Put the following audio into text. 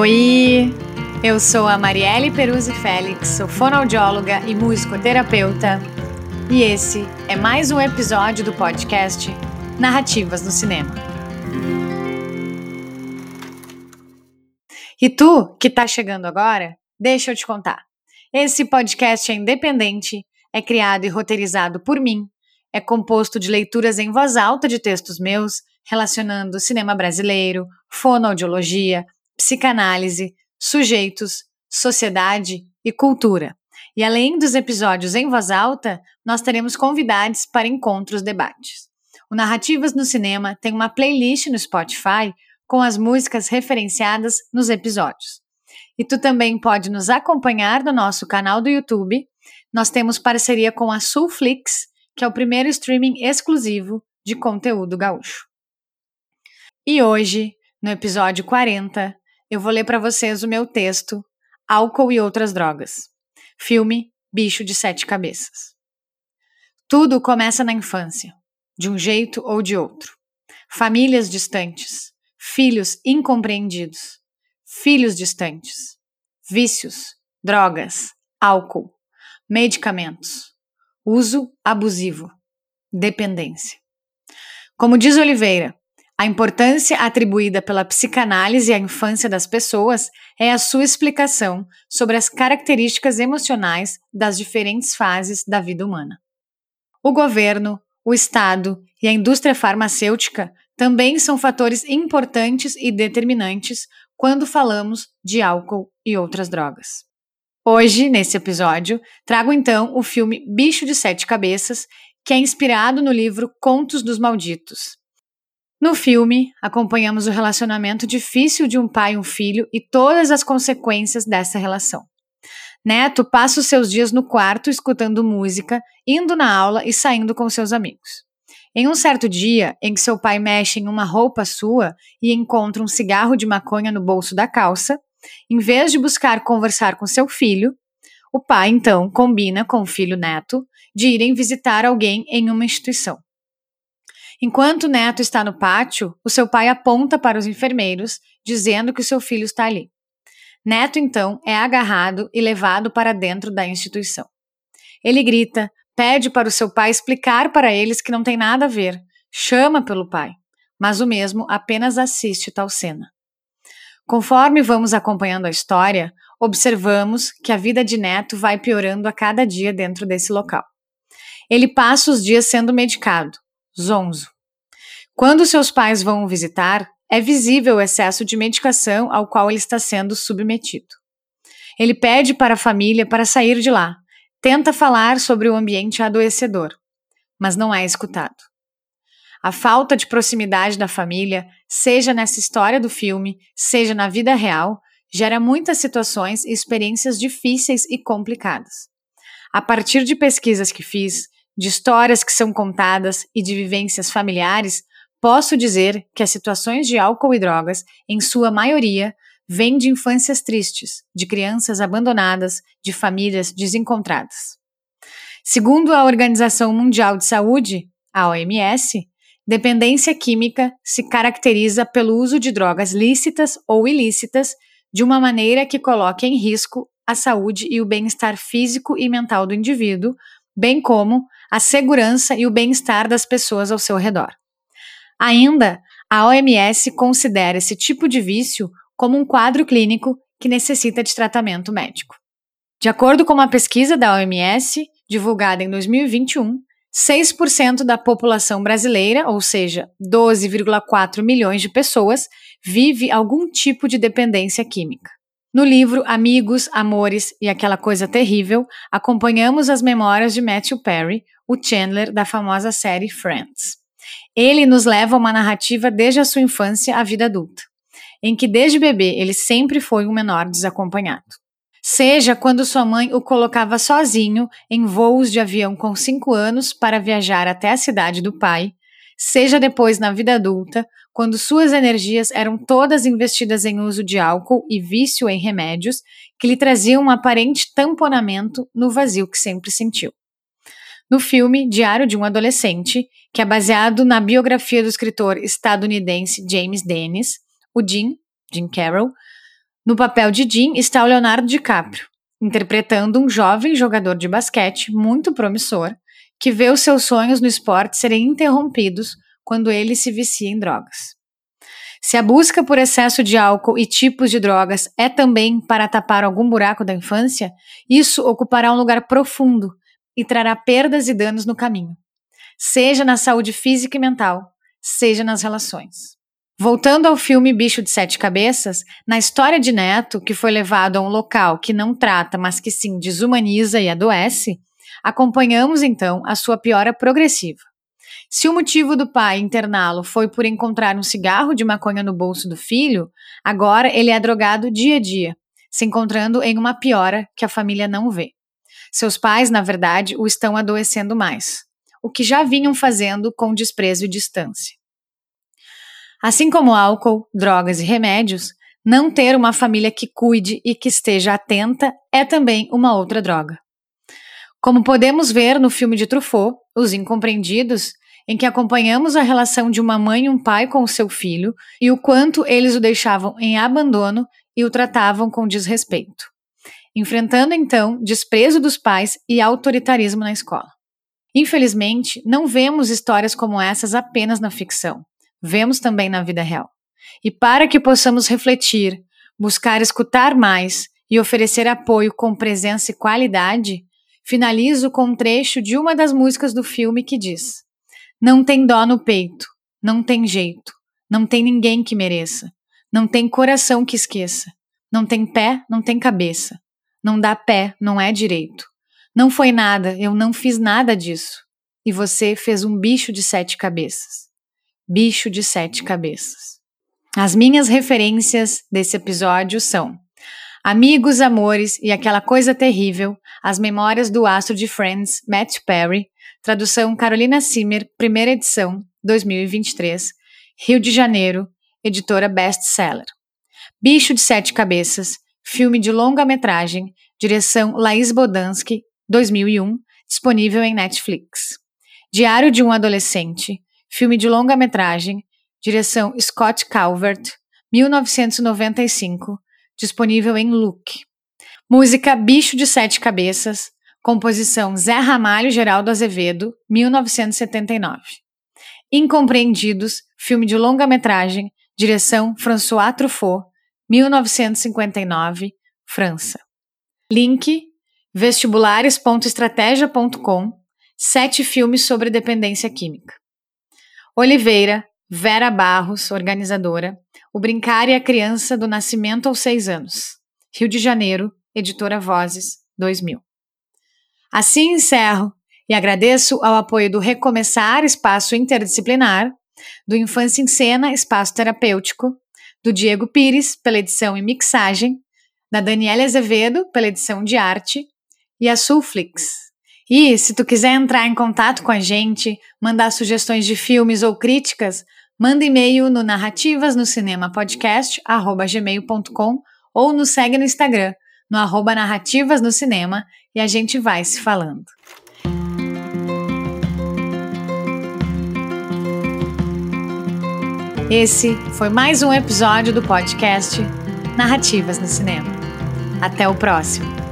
Oi, eu sou a Marielle Peruzzi Félix, sou fonoaudióloga e musicoterapeuta, e esse é mais um episódio do podcast Narrativas no Cinema. E tu, que tá chegando agora, deixa eu te contar. Esse podcast é independente, é criado e roteirizado por mim, é composto de leituras em voz alta de textos meus, relacionando cinema brasileiro, fonoaudiologia, psicanálise, sujeitos, sociedade e cultura. E além dos episódios em voz alta, nós teremos convidados para encontros debates. O Narrativas no Cinema tem uma playlist no Spotify com as músicas referenciadas nos episódios. E tu também pode nos acompanhar no nosso canal do YouTube. Nós temos parceria com a Sulflix, que é o primeiro streaming exclusivo de conteúdo gaúcho. E hoje, no episódio 40, eu vou ler para vocês o meu texto Álcool e Outras Drogas. Filme Bicho de Sete Cabeças. Tudo começa na infância, de um jeito ou de outro. Famílias distantes, filhos incompreendidos, filhos distantes, vícios, drogas, álcool, medicamentos, uso abusivo, dependência. Como diz Oliveira, a importância atribuída pela psicanálise à infância das pessoas é a sua explicação sobre as características emocionais das diferentes fases da vida humana. O governo, o Estado e a indústria farmacêutica também são fatores importantes e determinantes quando falamos de álcool e outras drogas. Hoje, nesse episódio, trago então o filme Bicho de Sete Cabeças, que é inspirado no livro Contos dos Malditos, no filme, acompanhamos o relacionamento difícil de um pai e um filho e todas as consequências dessa relação. Neto passa os seus dias no quarto escutando música, indo na aula e saindo com seus amigos. Em um certo dia, em que seu pai mexe em uma roupa sua e encontra um cigarro de maconha no bolso da calça, em vez de buscar conversar com seu filho, o pai então combina com o filho Neto de irem visitar alguém em uma instituição. Enquanto o neto está no pátio, o seu pai aponta para os enfermeiros, dizendo que o seu filho está ali. Neto, então, é agarrado e levado para dentro da instituição. Ele grita, pede para o seu pai explicar para eles que não tem nada a ver, chama pelo pai, mas o mesmo apenas assiste tal cena. Conforme vamos acompanhando a história, observamos que a vida de Neto vai piorando a cada dia dentro desse local. Ele passa os dias sendo medicado, zonzo. Quando seus pais vão o visitar, é visível o excesso de medicação ao qual ele está sendo submetido. Ele pede para a família para sair de lá, tenta falar sobre o ambiente adoecedor, mas não é escutado. A falta de proximidade da família, seja nessa história do filme, seja na vida real, gera muitas situações e experiências difíceis e complicadas. A partir de pesquisas que fiz, de histórias que são contadas e de vivências familiares, posso dizer que as situações de álcool e drogas, em sua maioria, vêm de infâncias tristes, de crianças abandonadas, de famílias desencontradas. Segundo a Organização Mundial de Saúde, a OMS, dependência química se caracteriza pelo uso de drogas lícitas ou ilícitas de uma maneira que coloque em risco a saúde e o bem-estar físico e mental do indivíduo, bem como a segurança e o bem-estar das pessoas ao seu redor. Ainda, a OMS considera esse tipo de vício como um quadro clínico que necessita de tratamento médico. De acordo com uma pesquisa da OMS, divulgada em 2021, 6% da população brasileira, ou seja, 12,4 milhões de pessoas, vive algum tipo de dependência química. No livro Amigos, Amores e Aquela Coisa Terrível, acompanhamos as memórias de Matthew Perry, o Chandler da famosa série Friends. Ele nos leva a uma narrativa desde a sua infância à vida adulta, em que desde bebê ele sempre foi um menor desacompanhado. Seja quando sua mãe o colocava sozinho em voos de avião com cinco anos para viajar até a cidade do pai, seja depois na vida adulta, quando suas energias eram todas investidas em uso de álcool e vício em remédios que lhe traziam um aparente tamponamento no vazio que sempre sentiu. No filme Diário de um Adolescente, que é baseado na biografia do escritor estadunidense James Dennis, o Jim, Jim Carroll, No papel de Jim está o Leonardo DiCaprio, interpretando um jovem jogador de basquete muito promissor que vê os seus sonhos no esporte serem interrompidos quando ele se vicia em drogas. Se a busca por excesso de álcool e tipos de drogas é também para tapar algum buraco da infância, isso ocupará um lugar profundo e trará perdas e danos no caminho, seja na saúde física e mental, seja nas relações. Voltando ao filme Bicho de Sete Cabeças, na história de Neto, que foi levado a um local que não trata, mas que sim desumaniza e adoece, acompanhamos então a sua piora progressiva. Se o motivo do pai interná-lo foi por encontrar um cigarro de maconha no bolso do filho, agora ele é drogado dia a dia, se encontrando em uma piora que a família não vê. Seus pais, na verdade, o estão adoecendo mais, o que já vinham fazendo com desprezo e distância. Assim como álcool, drogas e remédios, não ter uma família que cuide e que esteja atenta é também uma outra droga. Como podemos ver no filme de Truffaut, Os Incompreendidos, em que acompanhamos a relação de uma mãe e um pai com o seu filho e o quanto eles o deixavam em abandono e o tratavam com desrespeito. Enfrentando então desprezo dos pais e autoritarismo na escola. Infelizmente, não vemos histórias como essas apenas na ficção, vemos também na vida real. E para que possamos refletir, buscar escutar mais e oferecer apoio com presença e qualidade, finalizo com um trecho de uma das músicas do filme que diz: não tem dó no peito, não tem jeito, não tem ninguém que mereça, não tem coração que esqueça, não tem pé, não tem cabeça, não dá pé, não é direito. Não foi nada, eu não fiz nada disso. E você fez um bicho de sete cabeças. Bicho de sete cabeças. As minhas referências desse episódio são Amigos, Amores e Aquela Coisa Terrível, As Memórias do Astro de Friends, Matt Perry, Tradução Carolina Simer, primeira edição, 2023, Rio de Janeiro, editora Best Seller. Bicho de Sete Cabeças, filme de longa-metragem, direção Laís Bodansky, 2001, disponível em Netflix. Diário de um Adolescente, filme de longa-metragem, direção Scott Calvert, 1995, disponível em Look. Música Bicho de Sete Cabeças, Composição Zé Ramalho Geraldo Azevedo, 1979. Incompreendidos, filme de longa-metragem, direção François Truffaut, 1959, França. Link vestibulares.estratégia.com Sete filmes sobre dependência química. Oliveira, Vera Barros, organizadora. O Brincar e a Criança do Nascimento aos Seis Anos. Rio de Janeiro, editora Vozes, 2000. Assim encerro e agradeço ao apoio do Recomeçar Espaço Interdisciplinar, do Infância em Cena Espaço Terapêutico, do Diego Pires pela edição e mixagem, da Daniela Azevedo pela edição de arte e a Sulflix. E se tu quiser entrar em contato com a gente, mandar sugestões de filmes ou críticas, manda e-mail no narrativas no cinema podcast gmail.com ou nos segue no Instagram no arroba narrativas no cinema e a gente vai se falando. Esse foi mais um episódio do podcast Narrativas no Cinema. Até o próximo!